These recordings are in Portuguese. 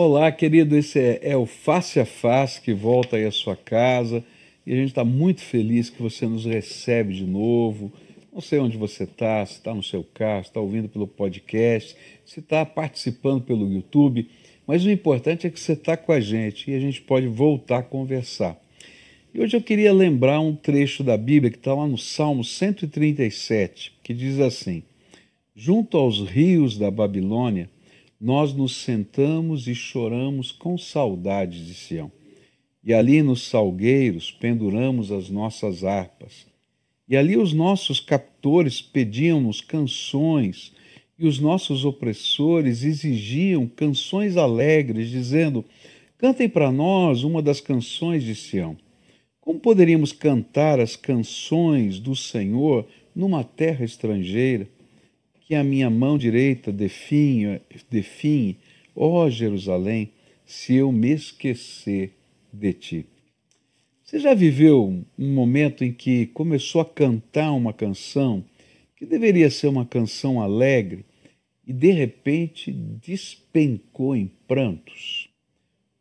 Olá, querido, esse é, é, o Face a Face que volta aí à sua casa e a gente está muito feliz que você nos recebe de novo. Não sei onde você está, se está no seu carro, se está ouvindo pelo podcast, se está participando pelo YouTube, mas o importante é que você está com a gente e a gente pode voltar a conversar. E hoje eu queria lembrar um trecho da Bíblia que está lá no Salmo 137, que diz assim: Junto aos rios da Babilônia, nós nos sentamos e choramos com saudades de Sião. E ali nos salgueiros penduramos as nossas harpas. E ali os nossos captores pediam-nos canções, e os nossos opressores exigiam canções alegres, dizendo: Cantem para nós uma das canções de Sião. Como poderíamos cantar as canções do Senhor numa terra estrangeira? Que a minha mão direita definhe, definhe, ó Jerusalém, se eu me esquecer de ti. Você já viveu um momento em que começou a cantar uma canção que deveria ser uma canção alegre e de repente despencou em prantos?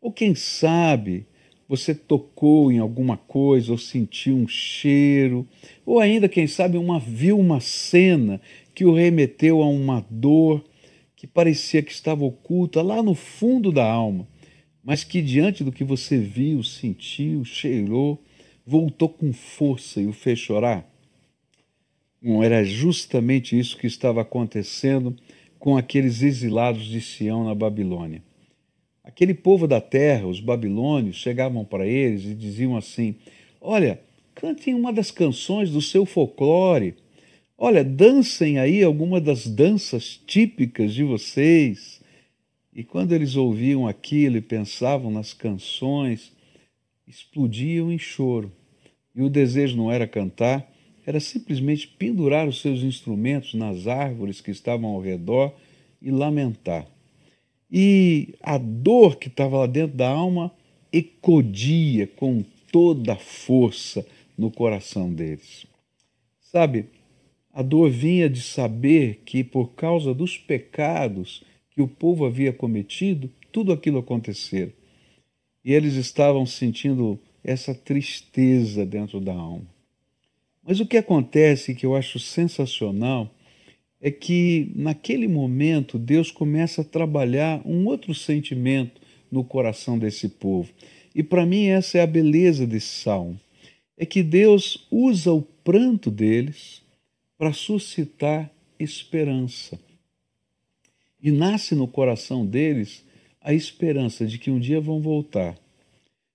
Ou quem sabe você tocou em alguma coisa ou sentiu um cheiro, ou ainda, quem sabe, uma, viu uma cena que o remeteu a uma dor que parecia que estava oculta lá no fundo da alma, mas que diante do que você viu, sentiu, cheirou, voltou com força e o fez chorar? Não era justamente isso que estava acontecendo com aqueles exilados de Sião na Babilônia. Aquele povo da terra, os babilônios, chegavam para eles e diziam assim: Olha, cantem uma das canções do seu folclore Olha, dancem aí alguma das danças típicas de vocês. E quando eles ouviam aquilo e pensavam nas canções, explodiam em choro. E o desejo não era cantar, era simplesmente pendurar os seus instrumentos nas árvores que estavam ao redor e lamentar. E a dor que estava lá dentro da alma ecodia com toda a força no coração deles. Sabe, a dor vinha de saber que, por causa dos pecados que o povo havia cometido, tudo aquilo acontecera. E eles estavam sentindo essa tristeza dentro da alma. Mas o que acontece, que eu acho sensacional, é que naquele momento Deus começa a trabalhar um outro sentimento no coração desse povo. E para mim essa é a beleza desse salmo. É que Deus usa o pranto deles para suscitar esperança. E nasce no coração deles a esperança de que um dia vão voltar,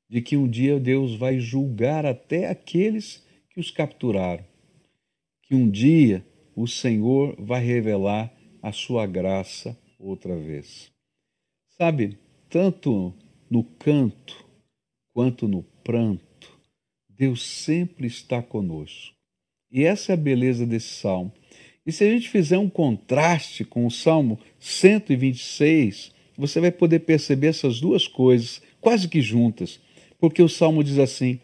de que um dia Deus vai julgar até aqueles que os capturaram, que um dia o Senhor vai revelar a sua graça outra vez. Sabe, tanto no canto quanto no pranto, Deus sempre está conosco. E essa é a beleza desse salmo. E se a gente fizer um contraste com o Salmo 126, você vai poder perceber essas duas coisas quase que juntas. Porque o salmo diz assim: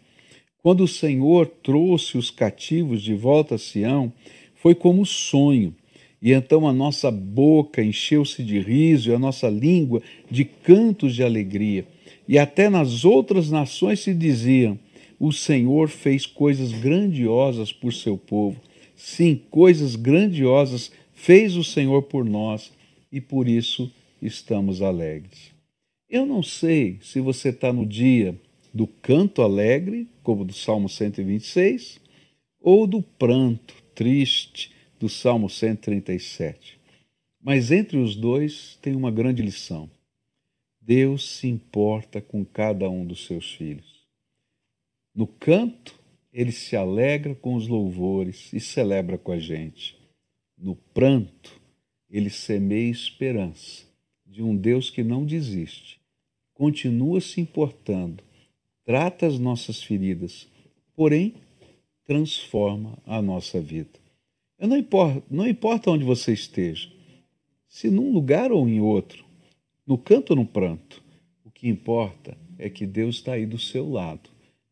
Quando o Senhor trouxe os cativos de volta a Sião, foi como sonho. E então a nossa boca encheu-se de riso e a nossa língua de cantos de alegria. E até nas outras nações se diziam: o Senhor fez coisas grandiosas por seu povo. Sim, coisas grandiosas fez o Senhor por nós e por isso estamos alegres. Eu não sei se você está no dia do canto alegre, como do Salmo 126, ou do pranto triste do Salmo 137. Mas entre os dois tem uma grande lição. Deus se importa com cada um dos seus filhos. No canto, ele se alegra com os louvores e celebra com a gente. No pranto, ele semeia esperança de um Deus que não desiste, continua se importando, trata as nossas feridas, porém transforma a nossa vida. Eu não importa, não importa onde você esteja, se num lugar ou em outro, no canto ou no pranto, o que importa é que Deus está aí do seu lado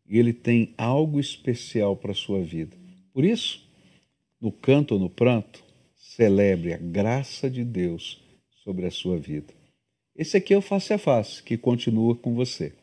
e ele tem algo especial para a sua vida. Por isso, no canto ou no pranto, celebre a graça de Deus sobre a sua vida. Esse aqui é o Face a Face, que continua com você.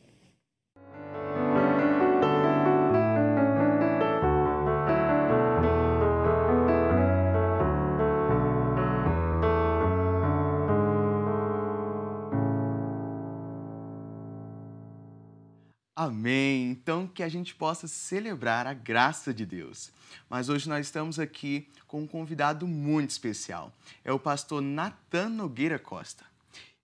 Amém. Então que a gente possa celebrar a graça de Deus. Mas hoje nós estamos aqui com um convidado muito especial. É o pastor Natan Nogueira Costa.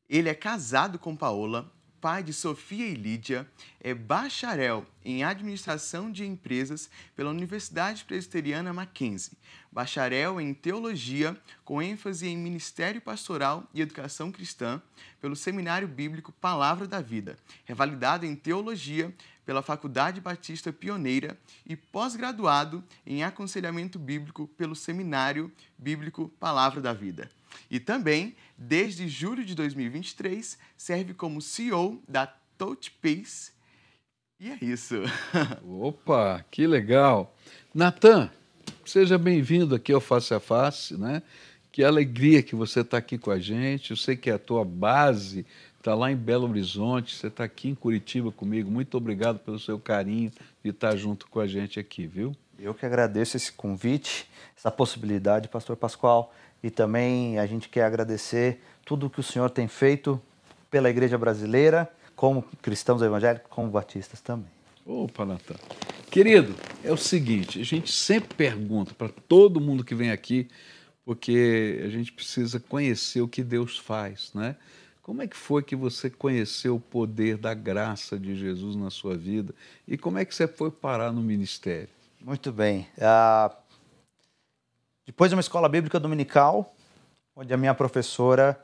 Ele é casado com Paola, pai de Sofia e Lídia, é bacharel em administração de empresas pela Universidade Presbiteriana Mackenzie, bacharel em teologia com ênfase em ministério pastoral e educação cristã pelo Seminário Bíblico Palavra da Vida, revalidado em teologia pela Faculdade Batista Pioneira e pós-graduado em aconselhamento bíblico pelo Seminário Bíblico Palavra da Vida. E também, desde julho de 2023, serve como CEO da TouchPace. E é isso. Opa, que legal. Natan, seja bem-vindo aqui ao Face a Face, né? Que alegria que você está aqui com a gente. Eu sei que a tua base está lá em Belo Horizonte, você está aqui em Curitiba comigo. Muito obrigado pelo seu carinho de estar junto com a gente aqui, viu? Eu que agradeço esse convite, essa possibilidade, Pastor Pascoal. E também a gente quer agradecer tudo o que o senhor tem feito pela igreja brasileira, como cristãos evangélicos, como batistas também. Opa, Natan. Querido, é o seguinte, a gente sempre pergunta para todo mundo que vem aqui, porque a gente precisa conhecer o que Deus faz, né? Como é que foi que você conheceu o poder da graça de Jesus na sua vida e como é que você foi parar no ministério? Muito bem. Uh, depois de uma escola bíblica dominical, onde a minha professora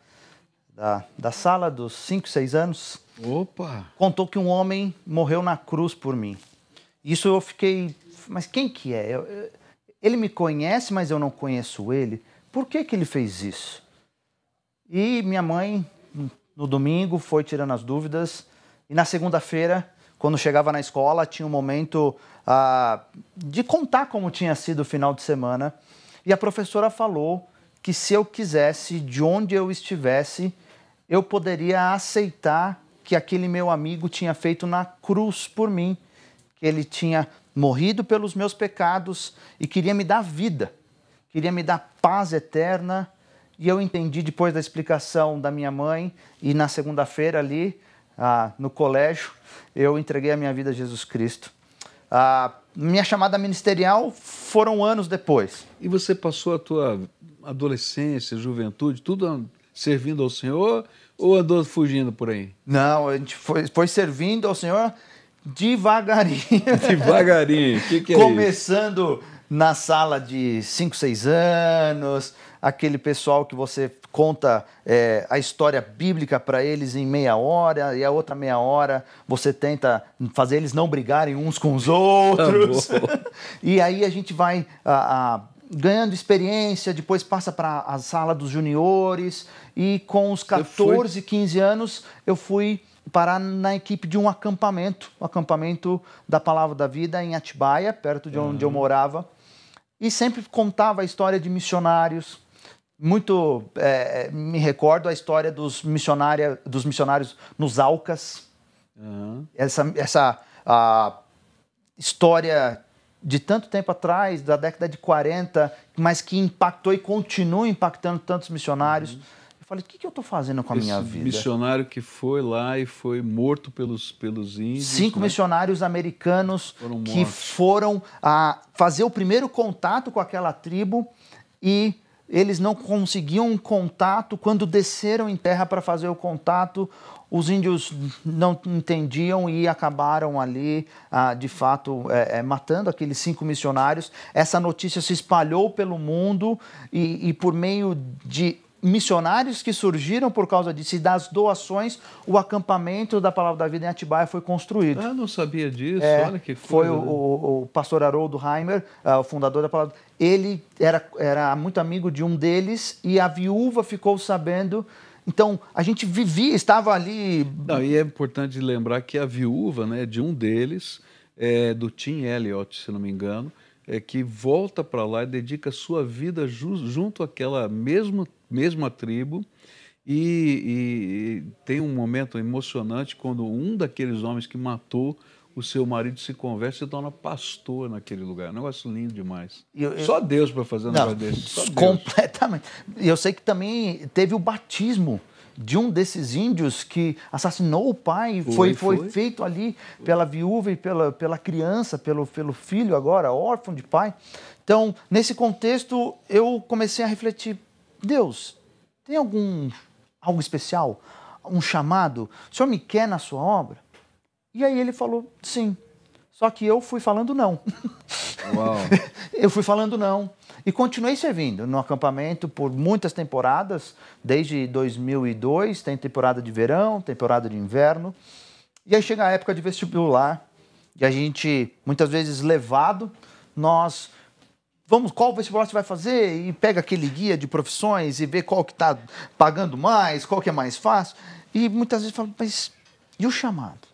da, da sala dos 5, 6 anos Opa. contou que um homem morreu na cruz por mim. Isso eu fiquei, mas quem que é? Eu, eu, ele me conhece, mas eu não conheço ele. Por que, que ele fez isso? E minha mãe, no domingo, foi tirando as dúvidas. E na segunda-feira, quando chegava na escola, tinha um momento ah, de contar como tinha sido o final de semana. E a professora falou que se eu quisesse, de onde eu estivesse, eu poderia aceitar que aquele meu amigo tinha feito na cruz por mim, que ele tinha morrido pelos meus pecados e queria me dar vida, queria me dar paz eterna. E eu entendi depois da explicação da minha mãe e na segunda-feira ali ah, no colégio eu entreguei a minha vida a Jesus Cristo. Ah, minha chamada ministerial foram anos depois. E você passou a tua adolescência, juventude, tudo servindo ao Senhor ou andou fugindo por aí? Não, a gente foi, foi servindo ao Senhor devagarinho. Devagarinho, o que, que é Começando isso? na sala de 5, 6 anos, aquele pessoal que você conta é, a história bíblica para eles em meia hora e a outra meia hora você tenta fazer eles não brigarem uns com os outros. e aí a gente vai a, a, ganhando experiência, depois passa para a sala dos juniores e com os 14, 15 anos eu fui parar na equipe de um acampamento, o um acampamento da Palavra da Vida em Atibaia, perto de onde uhum. eu morava. E sempre contava a história de missionários, muito é, me recordo a história dos, missionária, dos missionários nos Alcas. Uhum. Essa, essa a história de tanto tempo atrás, da década de 40, mas que impactou e continua impactando tantos missionários. Uhum. Eu falei, o que, que eu estou fazendo com a Esse minha vida? missionário que foi lá e foi morto pelos, pelos índios. Cinco né? missionários americanos foram que foram a fazer o primeiro contato com aquela tribo e eles não conseguiam um contato. Quando desceram em terra para fazer o contato, os índios não entendiam e acabaram ali, ah, de fato, é, é, matando aqueles cinco missionários. Essa notícia se espalhou pelo mundo e, e por meio de missionários que surgiram por causa disso e das doações, o acampamento da Palavra da Vida em Atibaia foi construído. Ah, não sabia disso, é, olha que coisa. Foi o, o, o pastor Haroldo Heimer, uh, o fundador da Palavra. Ele era, era muito amigo de um deles e a viúva ficou sabendo. Então, a gente vivia, estava ali... Não, e é importante lembrar que a viúva né, de um deles, é, do Tim Elliott, se não me engano, é, que volta para lá e dedica sua vida ju junto àquela mesma, mesma tribo E, e, e, tem um momento emocionante quando um daqueles homens que matou o seu marido se converte e se torna pastor naquele lugar. É um negócio lindo demais. Eu, eu... Só Deus para fazer um negócio desse. Só completamente. E eu sei que também teve o batismo de um desses índios que assassinou o pai. Foi, foi, foi, feito ali pela viúva e pela, pela criança, pelo, pelo filho agora, órfão de pai. Então, nesse contexto, eu comecei a refletir: Deus, tem algum algo especial? Um chamado? O senhor me quer na sua obra? E aí ele falou: sim. Só que eu fui falando não. eu fui falando não. E continuei servindo no acampamento por muitas temporadas, desde 2002, tem temporada de verão, temporada de inverno. E aí chega a época de vestibular, e a gente, muitas vezes levado, nós vamos, qual vestibular você vai fazer? E pega aquele guia de profissões e vê qual que está pagando mais, qual que é mais fácil. E muitas vezes fala, mas e o chamado?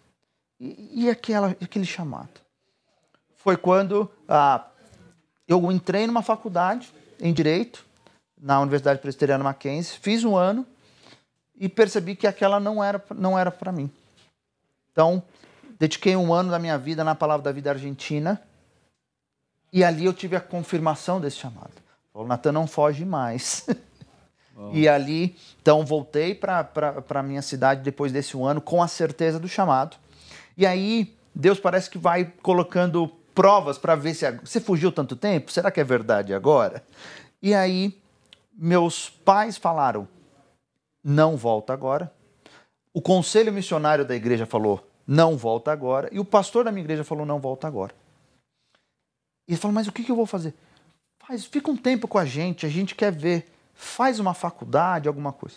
E, e aquela, aquele chamado? Foi quando ah, eu entrei numa faculdade em Direito, na Universidade Presbiteriana Mackenzie, fiz um ano e percebi que aquela não era, não era para mim. Então, dediquei um ano da minha vida na Palavra da Vida Argentina e ali eu tive a confirmação desse chamado. O Natan não foge mais. Oh. E ali, então, voltei para a minha cidade depois desse um ano com a certeza do chamado. E aí, Deus parece que vai colocando provas para ver se você fugiu tanto tempo, será que é verdade agora? E aí meus pais falaram: "Não volta agora". O conselho missionário da igreja falou: "Não volta agora", e o pastor da minha igreja falou: "Não volta agora". E ele falou: "Mas o que, eu vou fazer?" Faz, fica um tempo com a gente, a gente quer ver, faz uma faculdade, alguma coisa.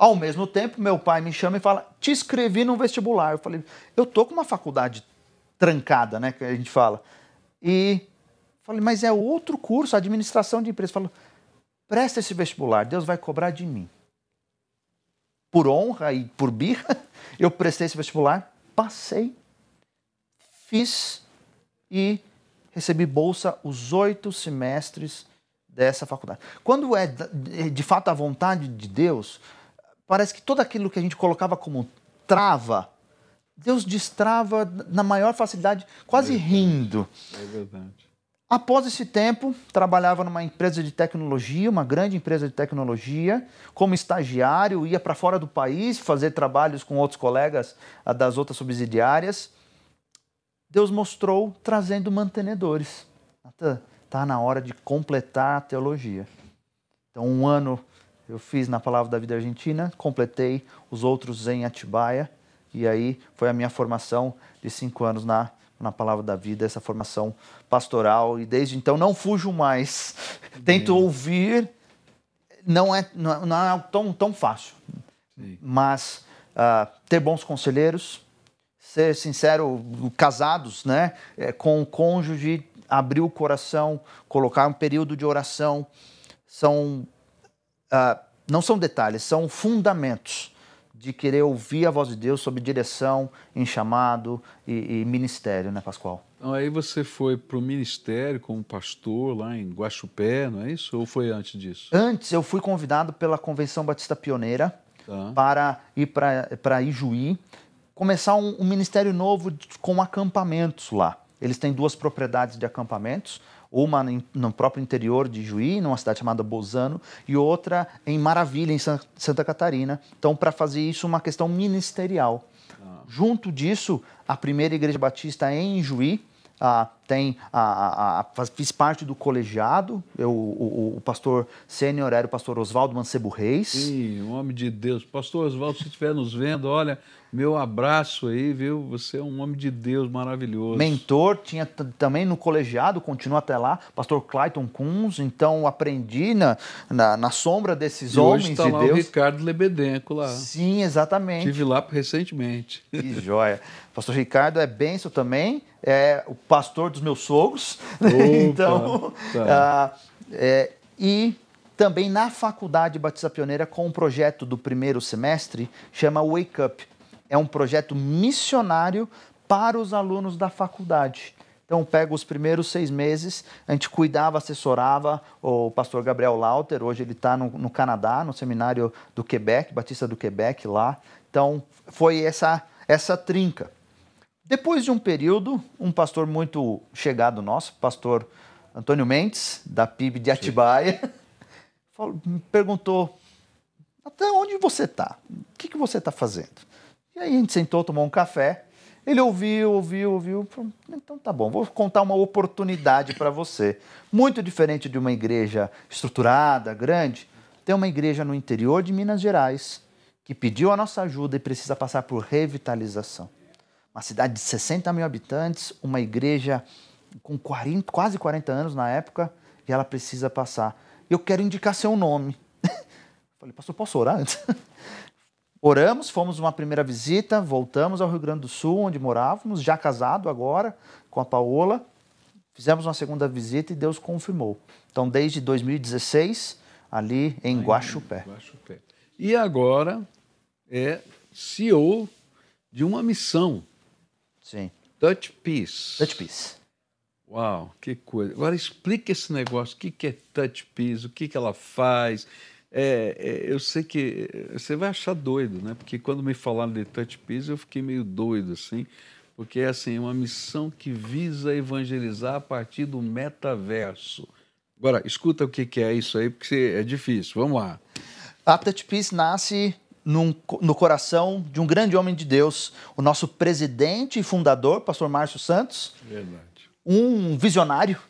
Ao mesmo tempo, meu pai me chama e fala: "Te inscrevi no vestibular". Eu falei: "Eu tô com uma faculdade trancada, né, que a gente fala. E falei, mas é outro curso, administração de empresas. Falou, presta esse vestibular, Deus vai cobrar de mim. Por honra e por birra, eu prestei esse vestibular, passei, fiz e recebi bolsa os oito semestres dessa faculdade. Quando é de fato a vontade de Deus, parece que tudo aquilo que a gente colocava como trava Deus destrava na maior facilidade, quase é rindo. É verdade. Após esse tempo, trabalhava numa empresa de tecnologia, uma grande empresa de tecnologia, como estagiário, ia para fora do país fazer trabalhos com outros colegas ah, das outras subsidiárias. Deus mostrou trazendo mantenedores. Está na hora de completar a teologia. Então, um ano eu fiz na Palavra da Vida Argentina, completei os outros em Atibaia e aí foi a minha formação de cinco anos na, na Palavra da Vida, essa formação pastoral. E desde então não fujo mais. Tento ouvir, não é, não é tão, tão fácil. Sim. Mas uh, ter bons conselheiros, ser sincero, casados, né, é, com o cônjuge, abrir o coração, colocar um período de oração, são uh, não são detalhes, são fundamentos de querer ouvir a voz de Deus sob direção, em chamado e, e ministério, né, Pascoal? Então, aí você foi para o ministério como pastor lá em Guaxupé, não é isso? Ou foi antes disso? Antes, eu fui convidado pela Convenção Batista Pioneira tá. para ir para Ijuí, começar um, um ministério novo com acampamentos lá. Eles têm duas propriedades de acampamentos, uma no próprio interior de Juí, numa cidade chamada Bozano, e outra em Maravilha, em Santa Catarina. Então, para fazer isso, uma questão ministerial. Ah. Junto disso, a primeira igreja batista em Juí, ah, tem a, a, a, fiz parte do colegiado. Eu, o, o pastor sênior era o pastor Oswaldo Mancebo Reis. Sim, um homem de Deus. Pastor Oswaldo, se estiver nos vendo, olha, meu abraço aí, viu? Você é um homem de Deus maravilhoso. Mentor, tinha também no colegiado, continua até lá, pastor Clayton Kunz, então aprendi na, na, na sombra desses e homens hoje está de lá Deus. o Ricardo Lebedenco lá. Sim, exatamente. Estive lá recentemente. Que joia. Pastor Ricardo é benção também, é o pastor dos meus sogros. Opa, então, tá. uh, é, e também na Faculdade Batista Pioneira com um projeto do primeiro semestre, chama Wake Up é um projeto missionário para os alunos da faculdade. Então, pega os primeiros seis meses, a gente cuidava, assessorava o pastor Gabriel Lauter, hoje ele está no, no, Canadá, no seminário do Quebec, Batista do Quebec lá. Então, foi essa, essa trinca. Depois de um período, um pastor muito chegado nosso, pastor Antônio Mendes, da PIB de Atibaia, me perguntou, até onde você está? O que, que você está fazendo? E aí a gente sentou, tomou um café, ele ouviu, ouviu, ouviu. Falou, então tá bom, vou contar uma oportunidade para você. Muito diferente de uma igreja estruturada, grande, tem uma igreja no interior de Minas Gerais que pediu a nossa ajuda e precisa passar por revitalização. Uma cidade de 60 mil habitantes, uma igreja com 40, quase 40 anos na época, e ela precisa passar. Eu quero indicar seu nome. Falei, pastor, posso orar antes? Oramos, fomos uma primeira visita, voltamos ao Rio Grande do Sul, onde morávamos, já casado agora com a Paola. Fizemos uma segunda visita e Deus confirmou. Então, desde 2016, ali em Guaxupé. Guaxupé. E agora é CEO de uma missão. Sim. Touch Peace. Touch Peace. Uau, que coisa. Agora explica esse negócio. O que é Touch Peace? O que ela faz? É, é, eu sei que você vai achar doido, né? Porque quando me falaram de Touch Peace, eu fiquei meio doido, assim, porque é assim, uma missão que visa evangelizar a partir do metaverso. Agora, escuta o que é isso aí, porque é difícil. Vamos lá. A Touch Peace nasce num, no coração de um grande homem de Deus, o nosso presidente e fundador, pastor Márcio Santos. Verdade. Um visionário.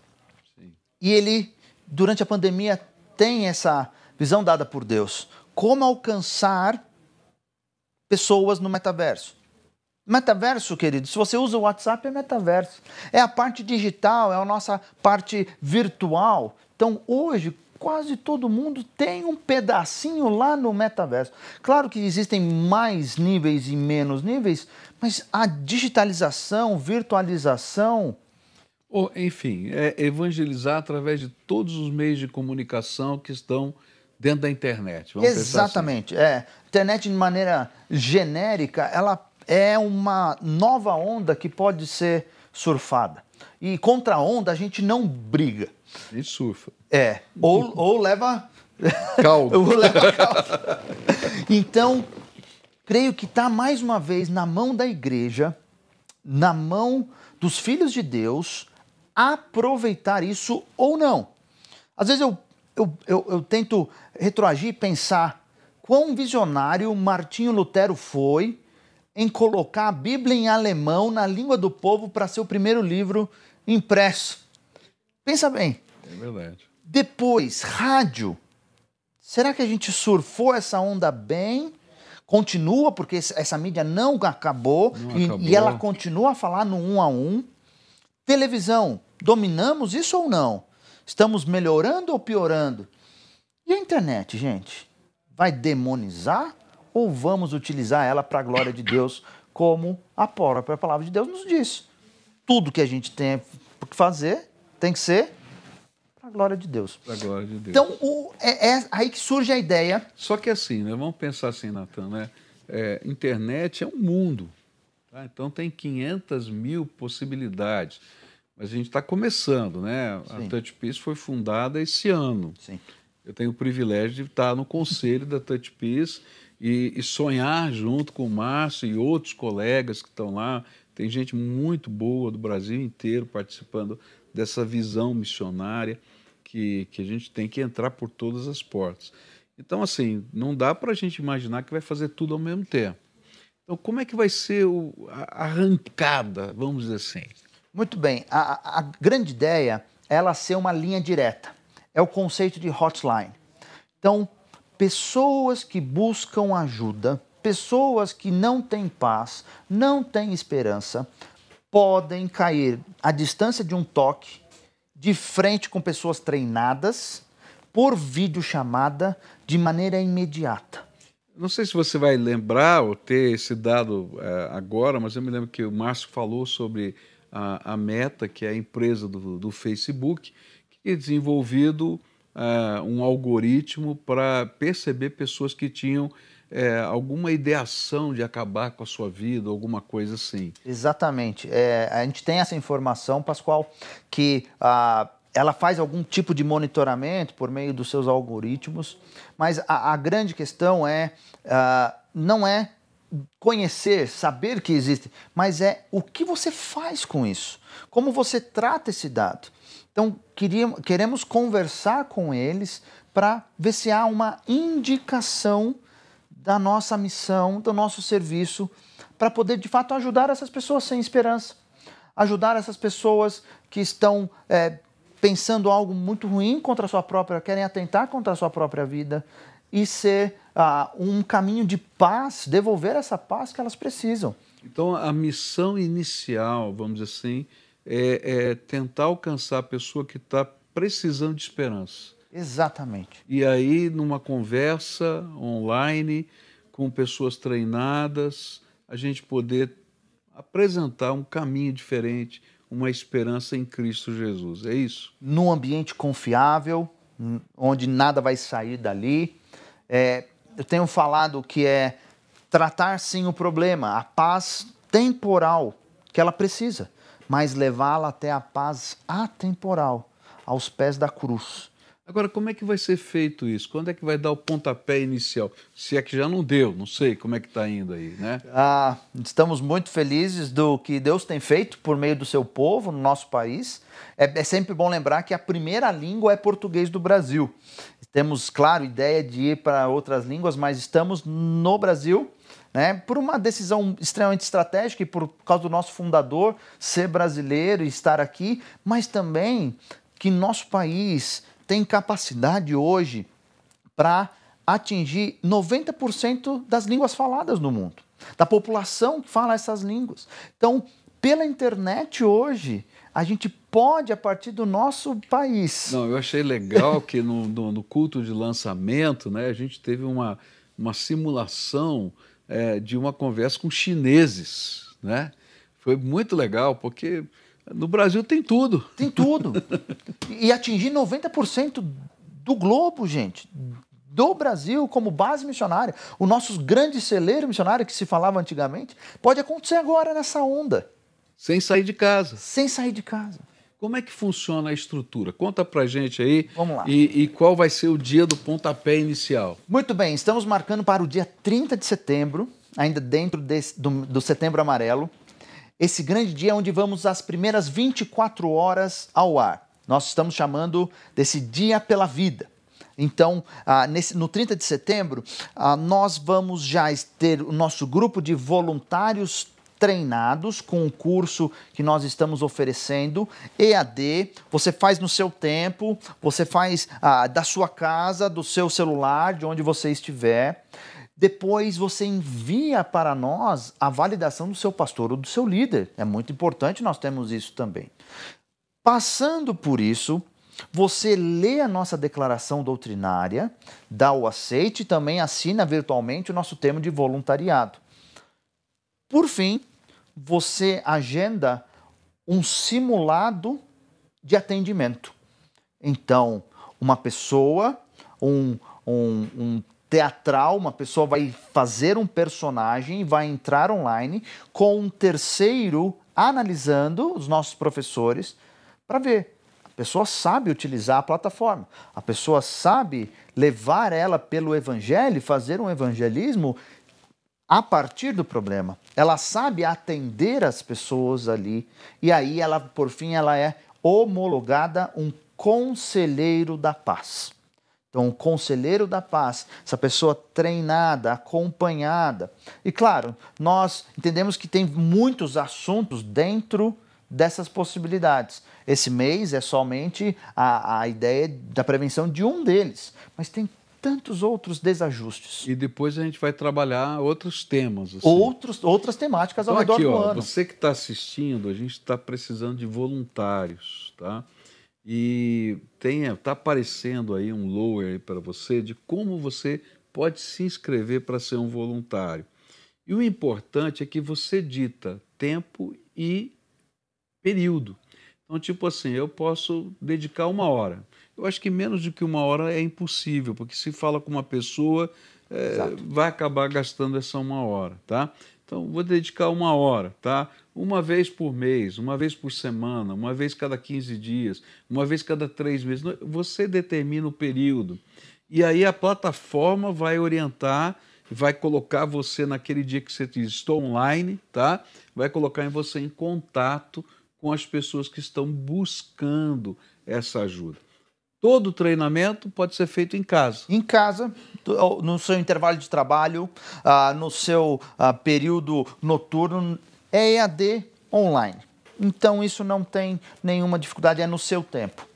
Sim. E ele, durante a pandemia, tem essa visão dada por Deus. Como alcançar pessoas no metaverso? Metaverso, querido, se você usa o WhatsApp, é metaverso. É a parte digital, é a nossa parte virtual. Então, hoje, quase todo mundo tem um pedacinho lá no metaverso. Claro que existem mais níveis e menos níveis, mas a digitalização, virtualização. Ou, enfim, é evangelizar através de todos os meios de comunicação que estão dentro da internet. Vamos assim. Exatamente. Assim. É. Internet, de maneira genérica, ela é uma nova onda que pode ser surfada. E contra a onda a gente não briga. Gente surfa. É. Ou, ou leva. Caldo. ou leva caldo. Então, creio que está mais uma vez na mão da igreja, na mão dos filhos de Deus, aproveitar isso ou não. Às vezes eu eu, eu, eu tento retroagir e pensar quão visionário Martinho Lutero foi em colocar a Bíblia em alemão na língua do povo para ser o primeiro livro impresso. Pensa bem. É verdade. Depois, rádio. Será que a gente surfou essa onda bem? Continua, porque essa mídia não acabou, não e, acabou. e ela continua a falar no um a um. Televisão, dominamos isso ou não? Estamos melhorando ou piorando? E a internet, gente? Vai demonizar ou vamos utilizar ela para a glória de Deus, como a própria palavra de Deus nos diz? Tudo que a gente tem que fazer tem que ser para a glória de Deus. Para a glória de Deus. Então, o, é, é, aí que surge a ideia. Só que assim, né? vamos pensar assim, Natan, né? É, internet é um mundo. Tá? Então tem 500 mil possibilidades. Mas a gente está começando, né? Sim. A Touch Peace foi fundada esse ano. Sim. Eu tenho o privilégio de estar no conselho da Touch Peace e, e sonhar junto com o Márcio e outros colegas que estão lá. Tem gente muito boa do Brasil inteiro participando dessa visão missionária que, que a gente tem que entrar por todas as portas. Então, assim, não dá para a gente imaginar que vai fazer tudo ao mesmo tempo. Então, como é que vai ser o, a arrancada, vamos dizer assim? Muito bem. A, a grande ideia é ela ser uma linha direta. É o conceito de hotline. Então, pessoas que buscam ajuda, pessoas que não têm paz, não têm esperança, podem cair à distância de um toque, de frente com pessoas treinadas, por videochamada, de maneira imediata. Não sei se você vai lembrar ou ter esse dado é, agora, mas eu me lembro que o Márcio falou sobre a, a Meta, que é a empresa do, do Facebook, que tinha desenvolvido uh, um algoritmo para perceber pessoas que tinham é, alguma ideação de acabar com a sua vida, alguma coisa assim. Exatamente. É, a gente tem essa informação, Pascoal, que ah, ela faz algum tipo de monitoramento por meio dos seus algoritmos, mas a, a grande questão é ah, não é conhecer, saber que existe, mas é o que você faz com isso, como você trata esse dado. Então, queríamos, queremos conversar com eles para ver se há uma indicação da nossa missão, do nosso serviço, para poder de fato ajudar essas pessoas sem esperança, ajudar essas pessoas que estão é, pensando algo muito ruim contra a sua própria, querem atentar contra a sua própria vida e ser ah, um caminho de paz, devolver essa paz que elas precisam. Então, a missão inicial, vamos dizer assim, é, é tentar alcançar a pessoa que está precisando de esperança. Exatamente. E aí, numa conversa online, com pessoas treinadas, a gente poder apresentar um caminho diferente, uma esperança em Cristo Jesus. É isso? Num ambiente confiável, onde nada vai sair dali. É, eu tenho falado que é tratar sim o problema, a paz temporal que ela precisa, mas levá-la até a paz atemporal, aos pés da cruz. Agora, como é que vai ser feito isso? Quando é que vai dar o pontapé inicial? Se é que já não deu, não sei como é que está indo aí, né? Ah, estamos muito felizes do que Deus tem feito por meio do seu povo no nosso país. É, é sempre bom lembrar que a primeira língua é português do Brasil. Temos, claro, ideia de ir para outras línguas, mas estamos no Brasil né, por uma decisão extremamente estratégica e por causa do nosso fundador ser brasileiro e estar aqui, mas também que nosso país tem capacidade hoje para atingir 90% das línguas faladas no mundo, da população que fala essas línguas. Então, pela internet hoje, a gente pode a partir do nosso país. Não, eu achei legal que no, no, no culto de lançamento, né, a gente teve uma, uma simulação é, de uma conversa com chineses, né? Foi muito legal, porque no Brasil tem tudo. Tem tudo. e atingir 90% do globo, gente. Do Brasil como base missionária. O nosso grande celeiro missionário que se falava antigamente pode acontecer agora nessa onda. Sem sair de casa. Sem sair de casa. Como é que funciona a estrutura? Conta pra gente aí. Vamos lá. E, e, qual vai ser o dia do pontapé inicial? Muito bem, estamos marcando para o dia 30 de setembro, ainda dentro desse, do, do setembro amarelo esse grande dia onde vamos as primeiras 24 horas ao ar. Nós estamos chamando desse Dia pela Vida. Então, ah, nesse, no 30 de setembro, ah, nós vamos já ter o nosso grupo de voluntários treinados com o curso que nós estamos oferecendo, EAD, você faz no seu tempo, você faz ah, da sua casa, do seu celular, de onde você estiver. Depois você envia para nós a validação do seu pastor ou do seu líder. É muito importante, nós temos isso também. Passando por isso, você lê a nossa declaração doutrinária, dá o aceite e também assina virtualmente o nosso termo de voluntariado. Por fim, você agenda um simulado de atendimento. Então, uma pessoa, um, um, um teatral, uma pessoa vai fazer um personagem, vai entrar online com um terceiro analisando os nossos professores para ver. A pessoa sabe utilizar a plataforma, a pessoa sabe levar ela pelo evangelho, fazer um evangelismo a partir do problema. Ela sabe atender as pessoas ali e aí ela, por fim, ela é homologada um conselheiro da paz. Então, o conselheiro da paz, essa pessoa treinada, acompanhada. E claro, nós entendemos que tem muitos assuntos dentro dessas possibilidades. Esse mês é somente a, a ideia da prevenção de um deles, mas tem tantos outros desajustes. E depois a gente vai trabalhar outros temas. Assim. Outros, outras temáticas ao então, redor aqui, do ó, ano. Você que está assistindo, a gente está precisando de voluntários, tá? E está aparecendo aí um lower para você de como você pode se inscrever para ser um voluntário. E o importante é que você dita tempo e período. Então, tipo assim, eu posso dedicar uma hora. Eu acho que menos do que uma hora é impossível, porque se fala com uma pessoa é, vai acabar gastando essa uma hora, tá? Então, vou dedicar uma hora, tá? Uma vez por mês, uma vez por semana, uma vez cada 15 dias, uma vez cada três meses. Você determina o período. E aí a plataforma vai orientar, vai colocar você naquele dia que você diz, estou online, tá? Vai colocar em você em contato com as pessoas que estão buscando essa ajuda. Todo treinamento pode ser feito em casa. Em casa, no seu intervalo de trabalho, ah, no seu ah, período noturno, é EAD online. Então isso não tem nenhuma dificuldade, é no seu tempo.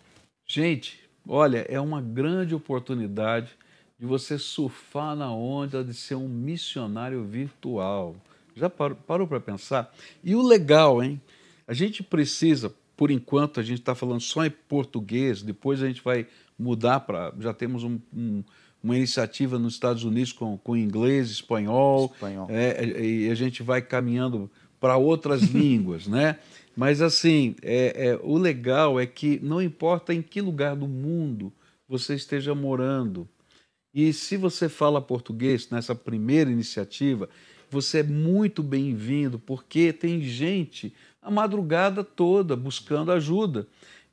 Gente, olha, é uma grande oportunidade de você surfar na onda de ser um missionário virtual. Já parou para pensar? E o legal, hein? A gente precisa, por enquanto, a gente está falando só em português, depois a gente vai mudar para. Já temos um, um, uma iniciativa nos Estados Unidos com, com inglês, espanhol, espanhol. É, e a gente vai caminhando para outras línguas, né? Mas assim, é, é, o legal é que não importa em que lugar do mundo você esteja morando, e se você fala português nessa primeira iniciativa, você é muito bem-vindo, porque tem gente a madrugada toda buscando ajuda.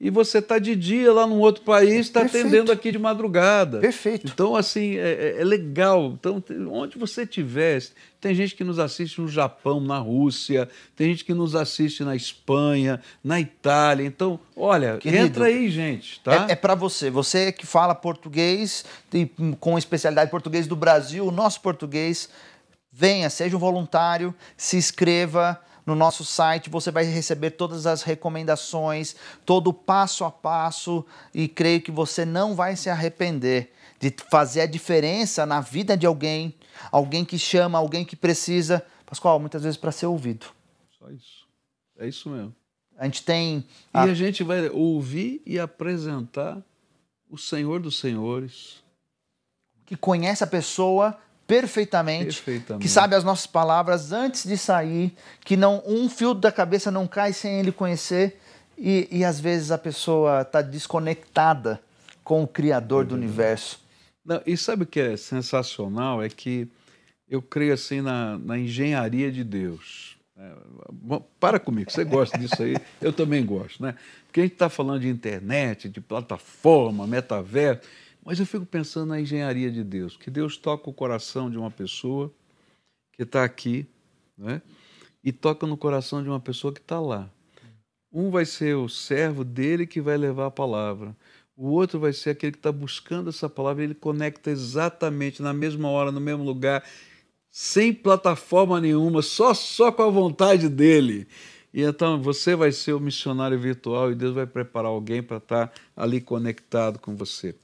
E você está de dia lá num outro país, está atendendo aqui de madrugada. Perfeito. Então, assim, é, é, é legal. Então, onde você estiver, tem gente que nos assiste no Japão, na Rússia, tem gente que nos assiste na Espanha, na Itália. Então, olha, Querido, entra aí, gente. Tá? É, é para você. Você que fala português, com especialidade português do Brasil, o nosso português, venha, seja um voluntário, se inscreva no nosso site você vai receber todas as recomendações, todo o passo a passo e creio que você não vai se arrepender de fazer a diferença na vida de alguém, alguém que chama, alguém que precisa, Pascoal, muitas vezes para ser ouvido. Só isso. É isso mesmo. A gente tem. A... E a gente vai ouvir e apresentar o Senhor dos Senhores. Que conhece a pessoa perfeitamente, perfeitamente, que sabe as nossas palavras antes de sair, que não um fio da cabeça não cai sem ele conhecer e, e às vezes a pessoa está desconectada com o Criador do universo. Não, e sabe o que é sensacional? É que eu creio assim na, na engenharia de Deus. É, para comigo, você gosta disso aí, eu também gosto, né? Porque a gente está falando de internet, de plataforma, metaverso. Mas eu fico pensando na engenharia de Deus, que Deus toca o coração de uma pessoa que está aqui, né? e toca no coração de uma pessoa que está lá. Um vai ser o servo dele que vai levar a palavra. O outro vai ser aquele que está buscando essa palavra. Ele conecta exatamente na mesma hora, no mesmo lugar, sem plataforma nenhuma, só só com a vontade dele. E então você vai ser o missionário virtual e Deus vai preparar alguém para estar tá ali conectado com você.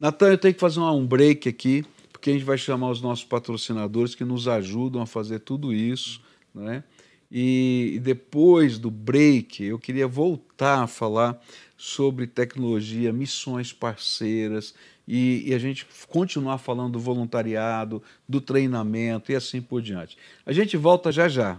Natan, eu tenho que fazer um break aqui, porque a gente vai chamar os nossos patrocinadores que nos ajudam a fazer tudo isso, né? E, depois do break, eu queria voltar a falar sobre tecnologia, missões parceiras e, e, a gente continuar falando do voluntariado, do treinamento e assim por diante. A gente volta já já.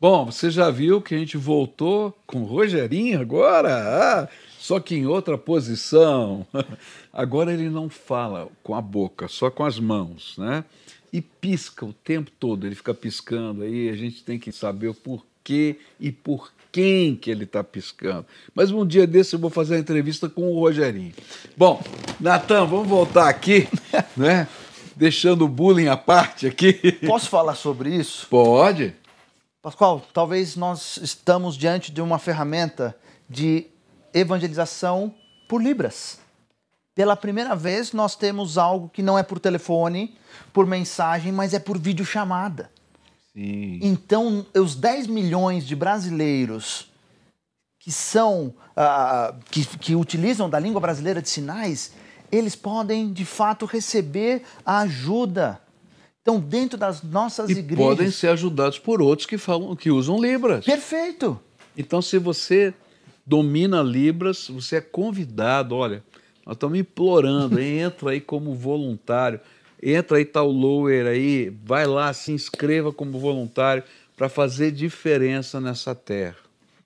Bom, você já viu que a gente voltou com o Rogerinho agora? Ah, só que em outra posição. Agora ele não fala com a boca, só com as mãos, né? E pisca o tempo todo, ele fica piscando aí, a gente tem que saber o porquê e por quem que ele está piscando. Mas um dia desse eu vou fazer a entrevista com o Rogerinho. Bom, Natan, vamos voltar aqui, né? Deixando o bullying à parte aqui. Posso falar sobre isso? Pode. Pascoal, talvez nós estamos diante de uma ferramenta de evangelização por Libras. Pela primeira vez, nós temos algo que não é por telefone, por mensagem, mas é por videochamada. Sim. Então, os 10 milhões de brasileiros que são uh, que, que utilizam da língua brasileira de sinais, eles podem de fato receber a ajuda. Então, dentro das nossas e igrejas. podem ser ajudados por outros que falam que usam Libras. Perfeito. Então, se você domina Libras, você é convidado, olha, nós estamos implorando, entra aí como voluntário, entra aí, o lower aí, vai lá, se inscreva como voluntário para fazer diferença nessa terra.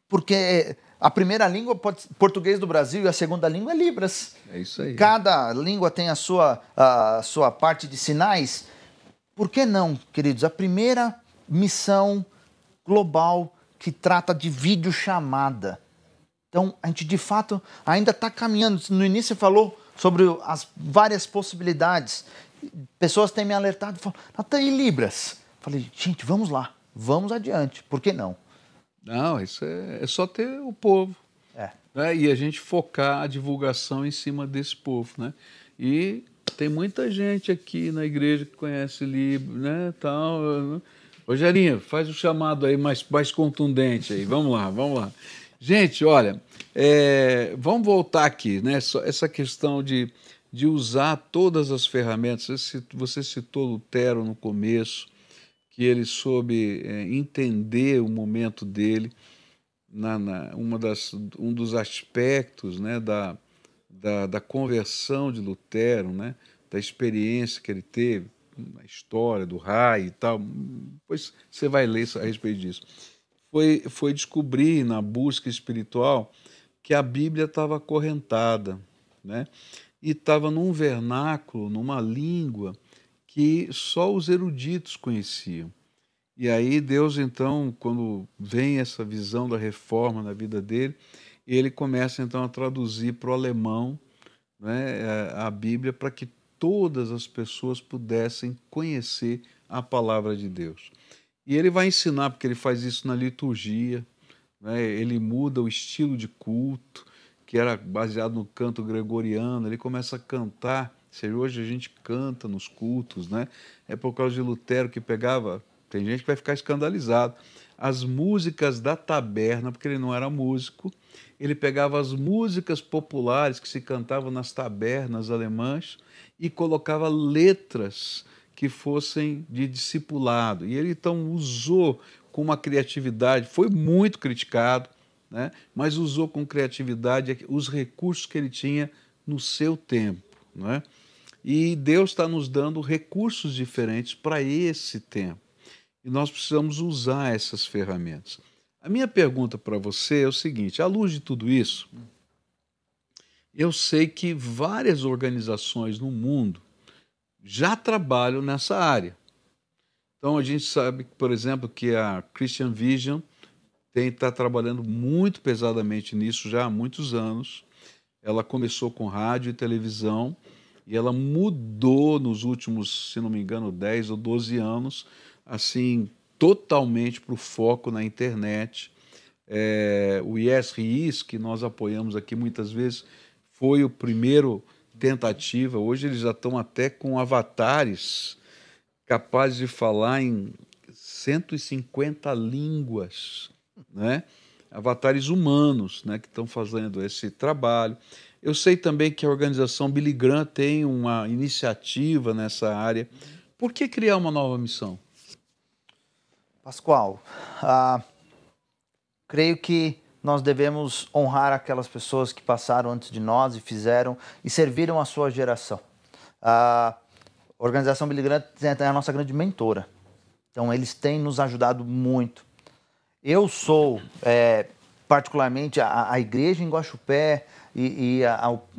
Porque a primeira língua pode português do Brasil e a segunda língua é Libras. É isso aí. Cada língua tem a sua, a sua parte de sinais. Por que não, queridos? A primeira missão global que trata de videochamada. Então, a gente de fato ainda está caminhando. No início você falou sobre as várias possibilidades. Pessoas têm me alertado, falam, Natan, e Libras? Falei, gente, vamos lá, vamos adiante. Por que não? Não, isso é, é só ter o povo. É. Né? E a gente focar a divulgação em cima desse povo, né? E tem muita gente aqui na igreja que conhece Libras, né? Tal, né? Rogerinho, faz o chamado aí mais, mais contundente aí. Vamos lá, vamos lá. Gente, olha, é, vamos voltar aqui, né? Essa questão de, de usar todas as ferramentas. Você citou Lutero no começo, que ele soube é, entender o momento dele. Na, na, uma das, um dos aspectos né, da, da, da conversão de Lutero, né, da experiência que ele teve, a história do raio e tal, depois você vai ler a respeito disso foi, foi descobrir na busca espiritual que a Bíblia estava acorrentada, né? E estava num vernáculo, numa língua que só os eruditos conheciam. E aí Deus então, quando vem essa visão da reforma na vida dele, ele começa então a traduzir para o alemão né, a Bíblia para que todas as pessoas pudessem conhecer a palavra de Deus. E ele vai ensinar, porque ele faz isso na liturgia, né? ele muda o estilo de culto, que era baseado no canto gregoriano, ele começa a cantar. Hoje a gente canta nos cultos, né? É por causa de Lutero que pegava. Tem gente que vai ficar escandalizado. As músicas da taberna, porque ele não era músico, ele pegava as músicas populares que se cantavam nas tabernas alemãs e colocava letras que fossem de discipulado. E ele então usou com uma criatividade, foi muito criticado, né? mas usou com criatividade os recursos que ele tinha no seu tempo. Né? E Deus está nos dando recursos diferentes para esse tempo. E nós precisamos usar essas ferramentas. A minha pergunta para você é o seguinte: à luz de tudo isso, eu sei que várias organizações no mundo já trabalham nessa área. Então a gente sabe, por exemplo, que a Christian Vision está trabalhando muito pesadamente nisso já há muitos anos. Ela começou com rádio e televisão e ela mudou nos últimos, se não me engano, 10 ou 12 anos, assim, totalmente para o foco na internet. É, o ISRIS, que nós apoiamos aqui muitas vezes, foi o primeiro tentativa. Hoje eles já estão até com avatares capazes de falar em 150 línguas, né? avatares humanos né, que estão fazendo esse trabalho. Eu sei também que a organização Billy Graham tem uma iniciativa nessa área. Por que criar uma nova missão? Pascoal, ah, creio que nós devemos honrar aquelas pessoas que passaram antes de nós e fizeram e serviram a sua geração. A organização Billy é a nossa grande mentora. Então, eles têm nos ajudado muito. Eu sou, é, particularmente, a, a, igreja em Guaxupé e, e a,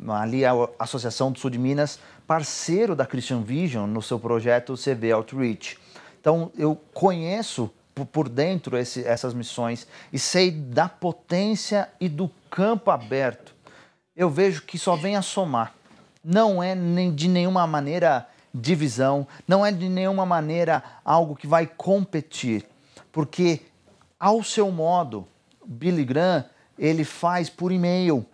a, ali a Associação do Sul de Minas, parceiro da Christian Vision no seu projeto CV Outreach. Então, eu conheço por dentro esse, essas missões e sei da potência e do campo aberto, eu vejo que só vem a somar. Não é nem de nenhuma maneira divisão, não é de nenhuma maneira algo que vai competir, porque ao seu modo, Billy Graham ele faz por e-mail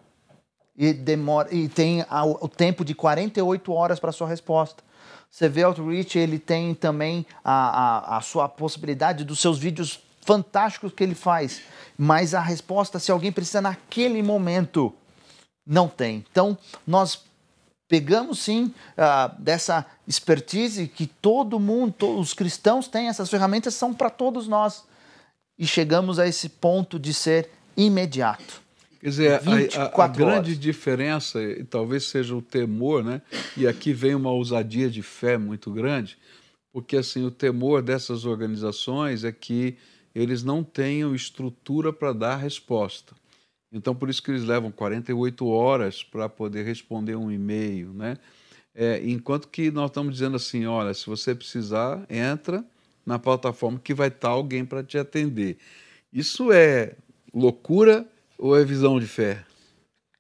e demora e tem o tempo de 48 horas para sua resposta. Você vê Outreach, ele tem também a, a, a sua possibilidade dos seus vídeos fantásticos que ele faz, mas a resposta, se alguém precisa naquele momento, não tem. Então, nós pegamos sim uh, dessa expertise que todo mundo, todos os cristãos têm, essas ferramentas são para todos nós. E chegamos a esse ponto de ser imediato. Quer dizer, a, a, a grande diferença, e talvez seja o temor, né? E aqui vem uma ousadia de fé muito grande, porque assim o temor dessas organizações é que eles não tenham estrutura para dar resposta. Então, por isso que eles levam 48 horas para poder responder um e-mail, né? É, enquanto que nós estamos dizendo assim, olha, se você precisar, entra na plataforma que vai estar alguém para te atender. Isso é loucura ou é visão de fé?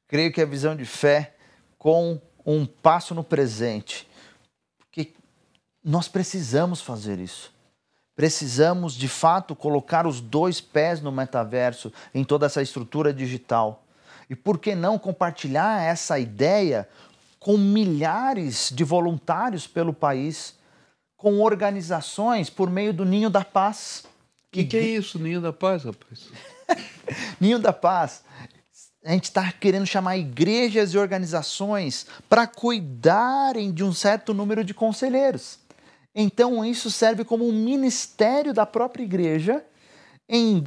Creio que é visão de fé com um passo no presente. Porque nós precisamos fazer isso. Precisamos, de fato, colocar os dois pés no metaverso, em toda essa estrutura digital. E por que não compartilhar essa ideia com milhares de voluntários pelo país, com organizações por meio do Ninho da Paz? O que, que é isso, Ninho da Paz, rapaz? Ninho da Paz a gente está querendo chamar igrejas e organizações para cuidarem de um certo número de conselheiros. Então, isso serve como um ministério da própria igreja em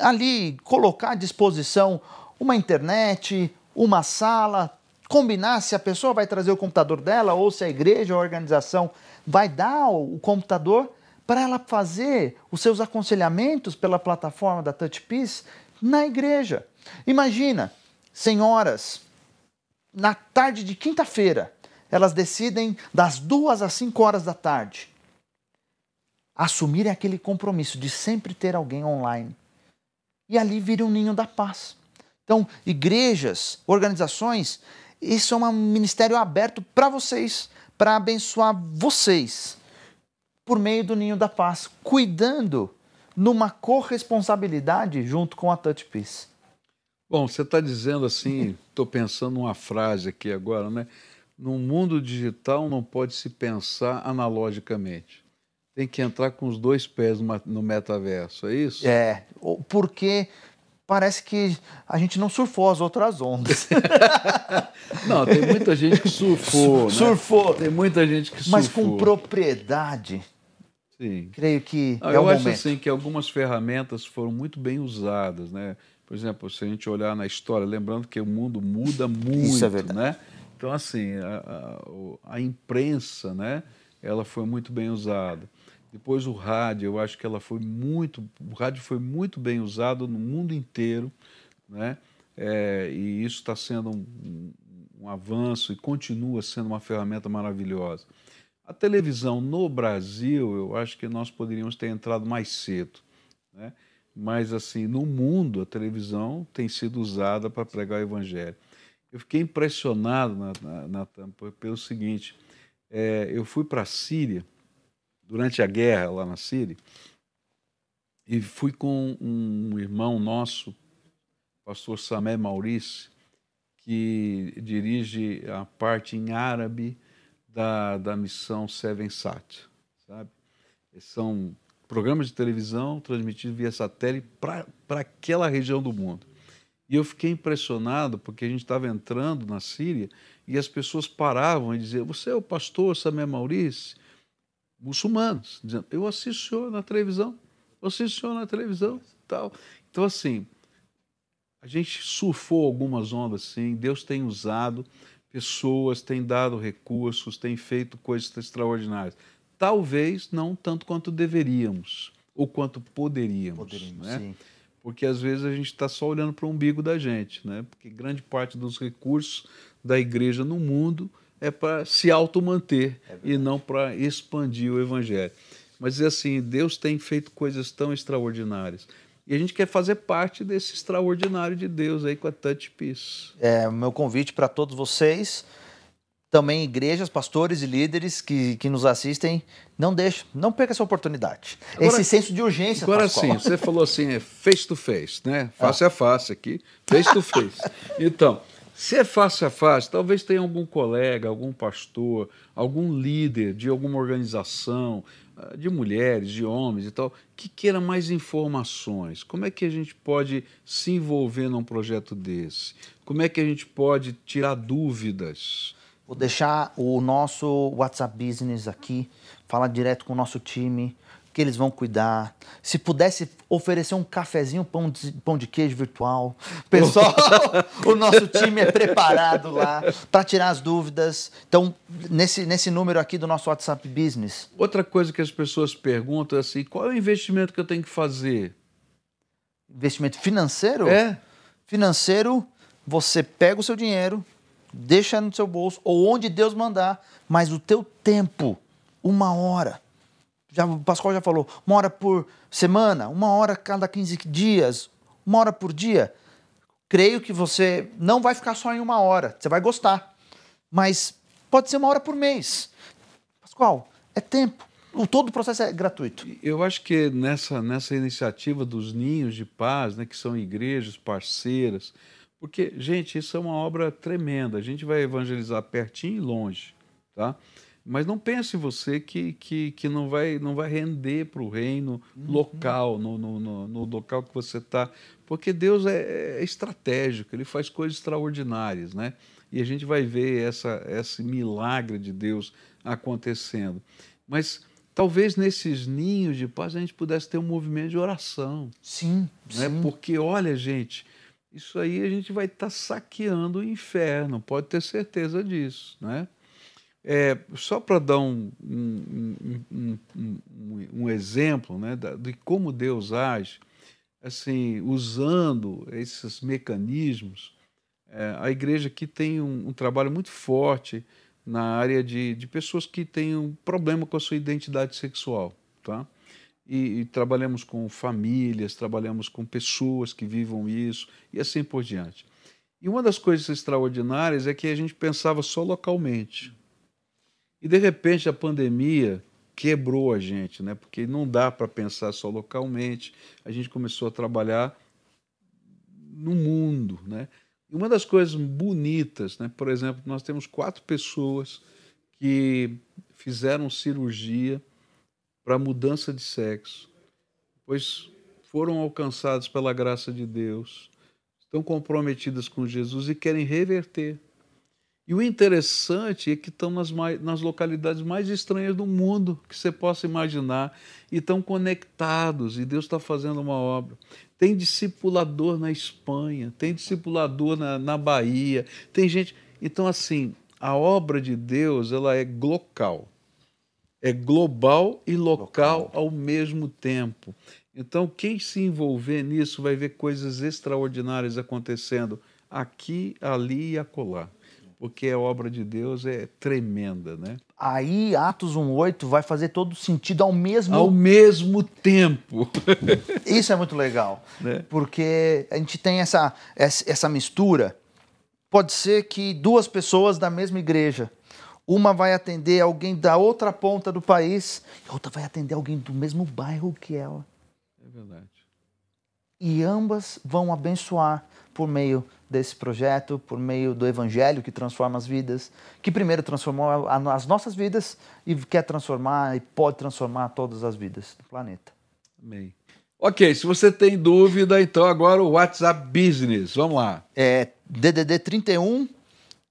ali colocar à disposição uma internet, uma sala, combinar se a pessoa vai trazer o computador dela ou se a igreja ou a organização vai dar o computador para ela fazer os seus aconselhamentos pela plataforma da TouchPeace na igreja. Imagina, senhoras, na tarde de quinta-feira, elas decidem das duas às cinco horas da tarde assumirem aquele compromisso de sempre ter alguém online. E ali vira um ninho da paz. Então, igrejas, organizações, isso é um ministério aberto para vocês, para abençoar vocês, por meio do ninho da paz, cuidando numa corresponsabilidade junto com a Touch Peace. Bom, você está dizendo assim, estou pensando uma frase aqui agora, né? No mundo digital não pode se pensar analogicamente. Tem que entrar com os dois pés no metaverso, é isso? É, porque parece que a gente não surfou as outras ondas. não, tem muita gente que surfou. Né? Surfou. Tem muita gente que surfou. Mas com propriedade. Sim. Creio que não, é eu o acho momento. assim que algumas ferramentas foram muito bem usadas, né? Por exemplo, se a gente olhar na história, lembrando que o mundo muda muito, Isso é verdade. né? Então, assim, a, a, a, imprensa, né? Ela foi muito bem usada. Depois o rádio, eu acho que ela foi muito, o rádio foi muito bem usado no mundo inteiro, né? É, e isso está sendo um, um avanço e continua sendo uma ferramenta maravilhosa. A televisão no Brasil, eu acho que nós poderíamos ter entrado mais cedo, né? Mas assim, no mundo a televisão tem sido usada para pregar o evangelho. Eu fiquei impressionado na, na, na pelo seguinte: é, eu fui para a Síria durante a guerra lá na Síria e fui com um irmão nosso, pastor Samé Maurício, que dirige a parte em árabe da, da missão Seven Sat, sabe? São programas de televisão transmitidos via satélite para aquela região do mundo. E eu fiquei impressionado porque a gente estava entrando na Síria e as pessoas paravam e diziam: Você é o pastor Samé Maurício? Muçulmanos, dizendo: Eu assisto o senhor na televisão, eu assisto o senhor na televisão. tal. Então, assim, a gente surfou algumas ondas, sim, Deus tem usado pessoas, têm dado recursos, têm feito coisas extraordinárias. Talvez não tanto quanto deveríamos ou quanto poderíamos. Poderíamos, né? sim. Porque às vezes a gente está só olhando para o umbigo da gente, né? Porque grande parte dos recursos da igreja no mundo é para se automanter é e não para expandir o evangelho. Mas assim, Deus tem feito coisas tão extraordinárias. E a gente quer fazer parte desse extraordinário de Deus aí com a Touch Peace. É, o meu convite para todos vocês, também igrejas, pastores e líderes que, que nos assistem, não deixe, não perca essa oportunidade. Agora, Esse senso de urgência, Agora sim, você falou assim, é face to face, né? Face ah. a face aqui, face to face. Então, se é face a face, talvez tenha algum colega, algum pastor, algum líder de alguma organização, ah, de mulheres, de homens e tal, que queira mais informações. Como é que a gente pode se envolver num projeto desse? Como é que a gente pode tirar dúvidas? Vou deixar o nosso WhatsApp Business aqui, falar direto com o nosso time, que eles vão cuidar. Se pudesse oferecer um cafezinho, pão de, pão de queijo virtual. Pessoal, o nosso time é preparado lá para tirar as dúvidas. Então, nesse, nesse número aqui do nosso WhatsApp Business. Outra coisa que as pessoas perguntam é assim: qual é o investimento que eu tenho que fazer? Investimento financeiro? É. Financeiro, você pega o seu dinheiro, deixa no seu bolso, ou onde Deus mandar, mas o teu tempo, uma hora já, o Pascoal já falou, uma hora por semana, uma hora cada 15 dias, uma hora por dia. Creio que você não vai ficar só em uma hora, você vai gostar. Mas pode ser uma hora por mês. Pascoal, é tempo. O, todo o processo é gratuito. Eu acho que nessa, nessa iniciativa dos ninhos de paz, né, que são igrejas parceiras, porque, gente, isso é uma obra tremenda. A gente vai evangelizar pertinho e longe, tá? Mas não pense você que, que, que não, vai, não vai render para o reino uhum. local, no, no, no, no, local que você está. Porque Deus é, é, estratégico, ele faz coisas extraordinárias, né? E a gente vai ver essa, esse milagre de Deus acontecendo. Mas talvez nesses ninhos de paz a gente pudesse ter um movimento de oração. Sim, né? sim. Porque, olha, gente, isso aí a gente vai estar tá saqueando o inferno, pode ter certeza disso, né? É, só para dar um, um, um, um, exemplo né, de como Deus age, assim, usando esses mecanismos, é, a igreja aqui tem um, trabalho muito forte na área de, de pessoas que têm um problema com a sua identidade sexual. Tá? E, e, trabalhamos com famílias, trabalhamos com pessoas que vivam isso e assim por diante. E uma das coisas extraordinárias é que a gente pensava só localmente. E de repente a pandemia quebrou a gente, né? Porque não dá para pensar só localmente. A gente começou a trabalhar no mundo, né? E uma das coisas bonitas, né? Por exemplo, nós temos quatro pessoas que fizeram cirurgia para mudança de sexo, pois foram alcançadas pela graça de Deus, estão comprometidas com Jesus e querem reverter. E o interessante é que estão nas, mais, nas localidades mais estranhas do mundo que você possa imaginar e estão conectados e Deus está fazendo uma obra. Tem discipulador na Espanha, tem discipulador na, na Bahia, tem gente. Então, assim, a obra de Deus ela é glocal, é global e local, local. ao mesmo tempo. Então, quem se envolver nisso vai ver coisas extraordinárias acontecendo aqui, ali e acolá porque a obra de Deus é tremenda, né? Aí Atos 1:8 vai fazer todo sentido ao mesmo ao mesmo tempo. Isso é muito legal, né? porque a gente tem essa essa mistura. Pode ser que duas pessoas da mesma igreja, uma vai atender alguém da outra ponta do país, e a outra vai atender alguém do mesmo bairro que ela. É verdade. E ambas vão abençoar por meio desse projeto, por meio do Evangelho que transforma as vidas, que primeiro transformou as nossas vidas e quer transformar e pode transformar todas as vidas do planeta. Amém. Ok, se você tem dúvida, então agora o WhatsApp Business, vamos lá. É DDD 31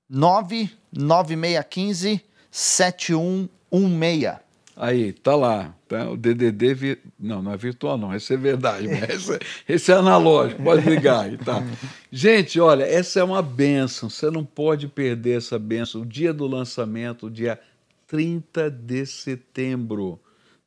99615 7116. Aí, tá lá. Tá? O DDD. Vi... Não, não é virtual, não. Esse é verdade. Esse, esse, é analógico. Pode ligar tá? Gente, olha, essa é uma benção. Você não pode perder essa benção. O dia do lançamento, dia 30 de setembro.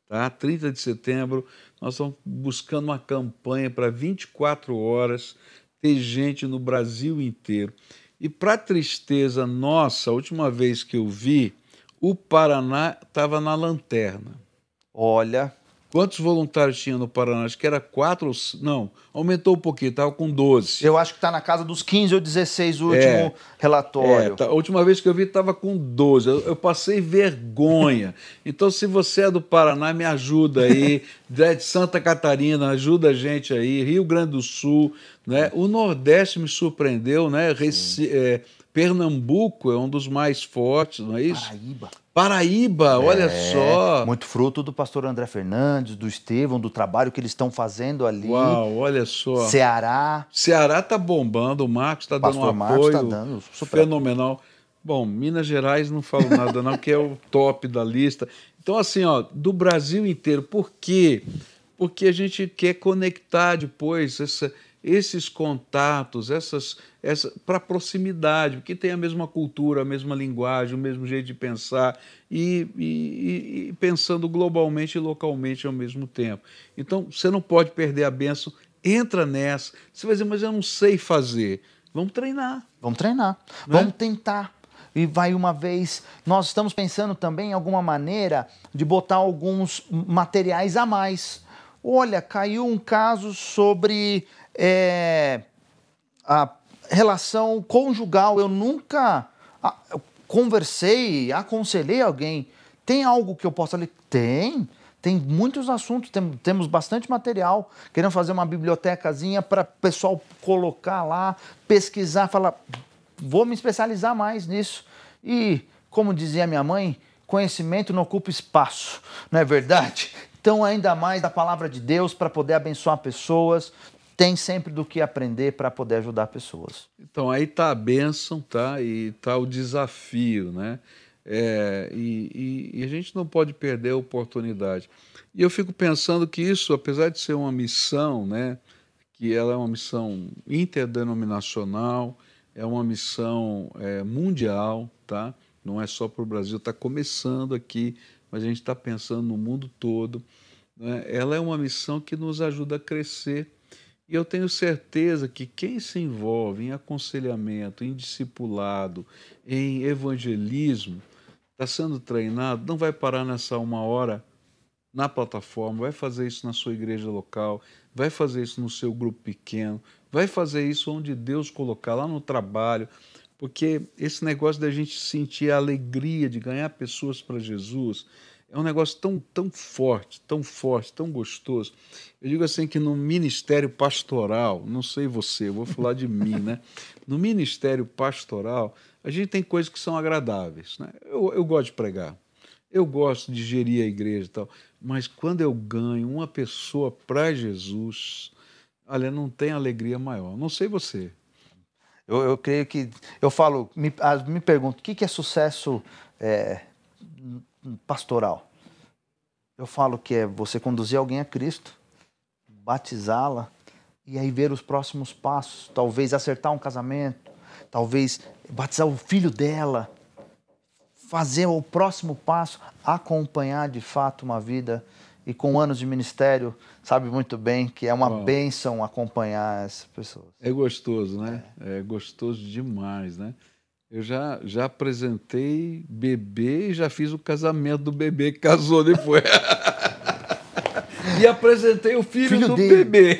Tá? 30 de setembro, nós estamos buscando uma campanha para 24 horas ter gente no Brasil inteiro. E para tristeza nossa, a última vez que eu vi, o Paraná estava na lanterna. Olha. Quantos voluntários tinha no Paraná? Acho que era quatro. Não, aumentou um pouquinho, estava com 12. Eu acho que está na casa dos 15 ou 16 o último é, relatório. É, tá, a última vez que eu vi estava com 12. Eu, eu, passei vergonha. Então, se você é do Paraná, me ajuda aí. de Santa Catarina, ajuda a gente aí. Rio Grande do Sul. Né? O Nordeste me surpreendeu, né? Reci, é, Pernambuco é um dos mais fortes, não é isso? Paraíba. Paraíba, olha é, só. Muito fruto do pastor André Fernandes, do Estevão, do trabalho que eles estão fazendo ali. Uau, olha só. Ceará. Ceará tá bombando, o Marcos está dando um Marcos apoio tá dando super fenomenal. Bom, Minas Gerais não falo nada não, que é o top da lista. Então, assim, ó, do Brasil inteiro. Por quê? Porque a gente quer conectar depois essa, esses contatos, essas, essa, para proximidade, porque tem a mesma cultura, a mesma linguagem, o mesmo jeito de pensar e, e, e, pensando globalmente e localmente ao mesmo tempo. Então, você não pode perder a benção, entra nessa. Você vai dizer, mas eu não sei fazer. Vamos treinar. Vamos treinar. Né? Vamos tentar e vai uma vez. Nós estamos pensando também em alguma maneira de botar alguns materiais a mais. Olha, caiu um caso sobre é, a relação conjugal. Eu nunca conversei, aconselhei alguém. Tem algo que eu possa ler? Tem. Tem muitos assuntos, tem, temos bastante material. Queremos fazer uma bibliotecazinha para o pessoal colocar lá, pesquisar, falar, vou me especializar mais nisso. E, como dizia minha mãe, conhecimento não ocupa espaço, não é verdade? Então, ainda mais da palavra de Deus para poder abençoar pessoas, tem sempre do que aprender para poder ajudar pessoas. Então, aí está a bênção, tá? E está o desafio, né? É, e, e, e, a gente não pode perder a oportunidade. E eu fico pensando que isso, apesar de ser uma missão, né, que ela é uma missão interdenominacional, é uma missão é, mundial, tá? Não é só para o Brasil, está começando aqui, mas a gente está pensando no mundo todo. Né? Ela é uma missão que nos ajuda a crescer. E eu tenho certeza que quem se envolve em aconselhamento, em discipulado, em evangelismo, está sendo treinado, não vai parar nessa uma hora na plataforma, vai fazer isso na sua igreja local, vai fazer isso no seu grupo pequeno, vai fazer isso onde Deus colocar, lá no trabalho, porque esse negócio da gente sentir a alegria de ganhar pessoas para Jesus é um negócio tão, tão forte, tão forte, tão gostoso. Eu digo assim que no ministério pastoral, não sei você, eu vou falar de mim, né? No ministério pastoral, a gente tem coisas que são agradáveis. Né? Eu, eu gosto de pregar, eu gosto de gerir a igreja e tal, mas quando eu ganho uma pessoa para Jesus, olha, não tem alegria maior. Não sei você. Eu, eu creio que. Eu falo, me, me pergunto, o que, que é sucesso é, pastoral? Eu falo que é você conduzir alguém a Cristo, batizá-la e aí ver os próximos passos. Talvez acertar um casamento, talvez batizar o filho dela, fazer o próximo passo, acompanhar de fato uma vida e com anos de ministério sabe muito bem que é uma Bom, bênção acompanhar essas pessoas. É gostoso, né? É. é gostoso demais, né? Eu já, já apresentei bebê e já fiz o casamento do bebê que casou depois. e apresentei o filho, filho do dele. bebê.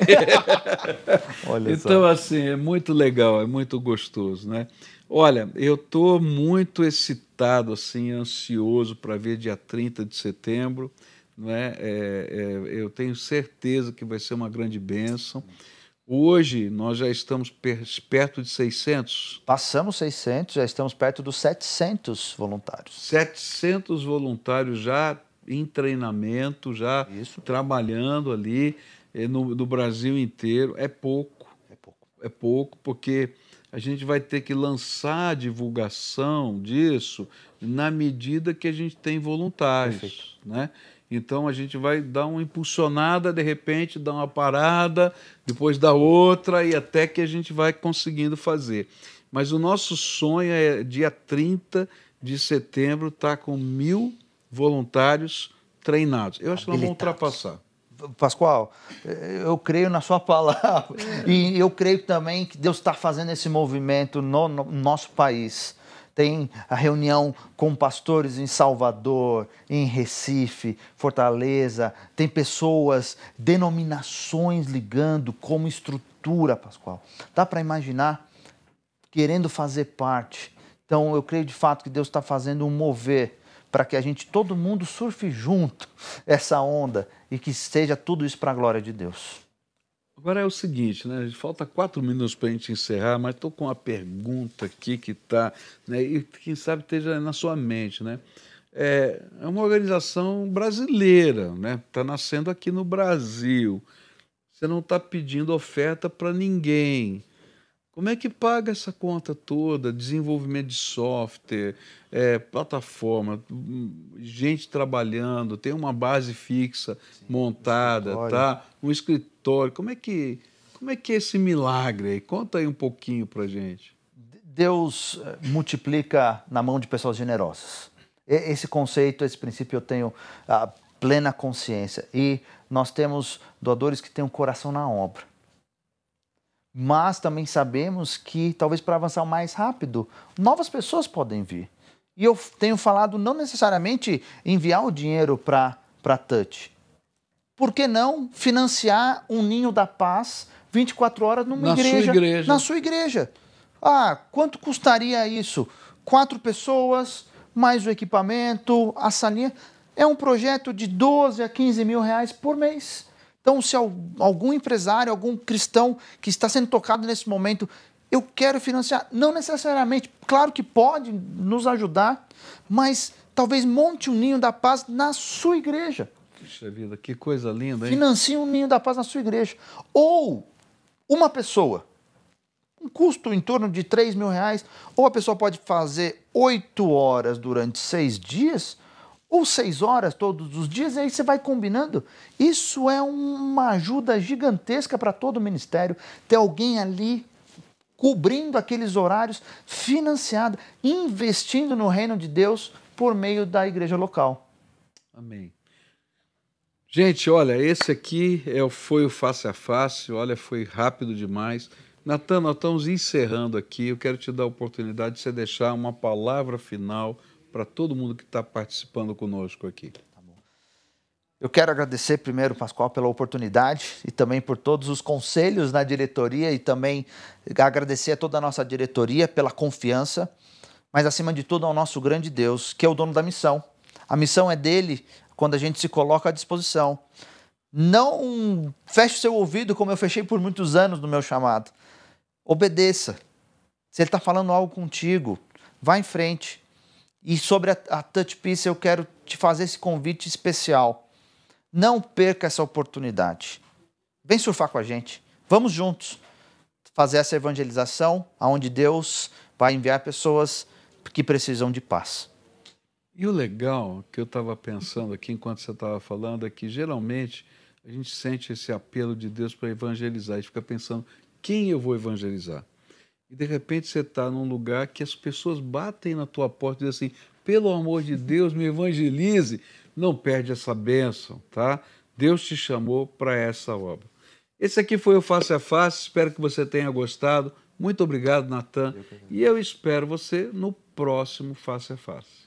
então, só. assim, é muito legal, é muito gostoso, né? Olha, eu estou muito excitado, assim, ansioso para ver dia 30 de setembro. Né? É, é, eu tenho certeza que vai ser uma grande bênção. Hoje nós já estamos perto de 600. Passamos 600, já estamos perto dos 700 voluntários. 700 voluntários já em treinamento, já Isso. trabalhando ali eh, no, no Brasil inteiro. É pouco. É pouco. É pouco, porque a gente vai ter que lançar a divulgação disso na medida que a gente tem voluntários. Perfeito. Né? Então a gente vai dar uma impulsionada, de repente, dar uma parada, depois da outra, e até que a gente vai conseguindo fazer. Mas o nosso sonho é dia 30 de setembro estar tá com mil voluntários treinados. Eu acho que nós vamos ultrapassar. Pascoal, eu creio na sua palavra e eu creio também que Deus está fazendo esse movimento no, no, nosso país. Tem a reunião com pastores em Salvador, em Recife, Fortaleza. Tem pessoas, denominações ligando como estrutura, Pascoal. Dá para imaginar querendo fazer parte. Então eu creio de fato que Deus está fazendo um mover para que a gente, todo mundo, surfe junto essa onda e que seja tudo isso para a glória de Deus. Agora é o seguinte, né? Falta quatro minutos para a gente encerrar, mas estou com uma pergunta aqui que está, né? E quem sabe esteja na sua mente, né? É, é uma organização brasileira, né? Está nascendo aqui no Brasil. Você não está pedindo oferta para ninguém. Como é que paga essa conta toda? Desenvolvimento de software, é, plataforma, gente trabalhando, tem uma base fixa Sim, montada, um tá? Um escritório. Como é que como é que é esse milagre aí? Conta aí um pouquinho para gente. Deus eh, multiplica na mão de pessoas generosas. Esse conceito, esse princípio eu tenho a plena consciência. E nós temos doadores que têm um coração na obra mas também sabemos que talvez para avançar mais rápido, novas pessoas podem vir. E eu tenho falado não necessariamente enviar o dinheiro para Touch. Por que não financiar um ninho da paz 24 horas numa na igreja, sua igreja? Na sua igreja. Ah, quanto custaria isso? Quatro pessoas, mais o equipamento, a salinha. É um projeto de 12 a 15 mil reais por mês. Então, se algum empresário, algum cristão que está sendo tocado nesse momento, eu quero financiar, não necessariamente, claro que pode nos ajudar, mas talvez monte um ninho da paz na sua igreja. Puxa vida, que coisa linda, hein? Financie um ninho da paz na sua igreja. Ou uma pessoa, um custo em torno de 3 mil reais, ou a pessoa pode fazer oito horas durante seis dias, ou seis horas todos os dias, e aí você vai combinando. Isso é uma ajuda gigantesca para todo o ministério, ter alguém ali cobrindo aqueles horários, financiado, investindo no reino de Deus por meio da igreja local. Amém. Gente, olha, esse aqui é, foi o face a face, olha, foi rápido demais. Natan, nós estamos encerrando aqui. Eu quero te dar a oportunidade de você deixar uma palavra final para todo mundo que está participando conosco aqui. Tá Eu quero agradecer primeiro, Pascoal, pela oportunidade e também por todos os conselhos na diretoria e também agradecer a toda a nossa diretoria pela confiança, mas acima de tudo ao nosso grande Deus, que é o dono da missão. A missão é dele quando a gente se coloca à disposição. Não feche o seu ouvido como eu fechei por muitos anos no meu chamado. Obedeça. Se ele está falando algo contigo, vá em frente. E sobre a, a Touch Piece, eu quero te fazer esse convite especial. Não perca essa oportunidade. Vem surfar com a gente. Vamos juntos fazer essa evangelização aonde Deus vai enviar pessoas que precisam de paz. E o legal que eu estava pensando aqui enquanto você estava falando é que geralmente a gente sente esse apelo de Deus para evangelizar e fica pensando quem eu vou evangelizar. E de repente você está num lugar que as pessoas batem na tua porta e dizem assim: pelo amor de Deus, me evangelize. Não perde essa bênção, tá? Deus te chamou para essa obra. Esse aqui foi o Face a Face, espero que você tenha gostado. Muito obrigado, Natan. E eu espero você no próximo Face a Face.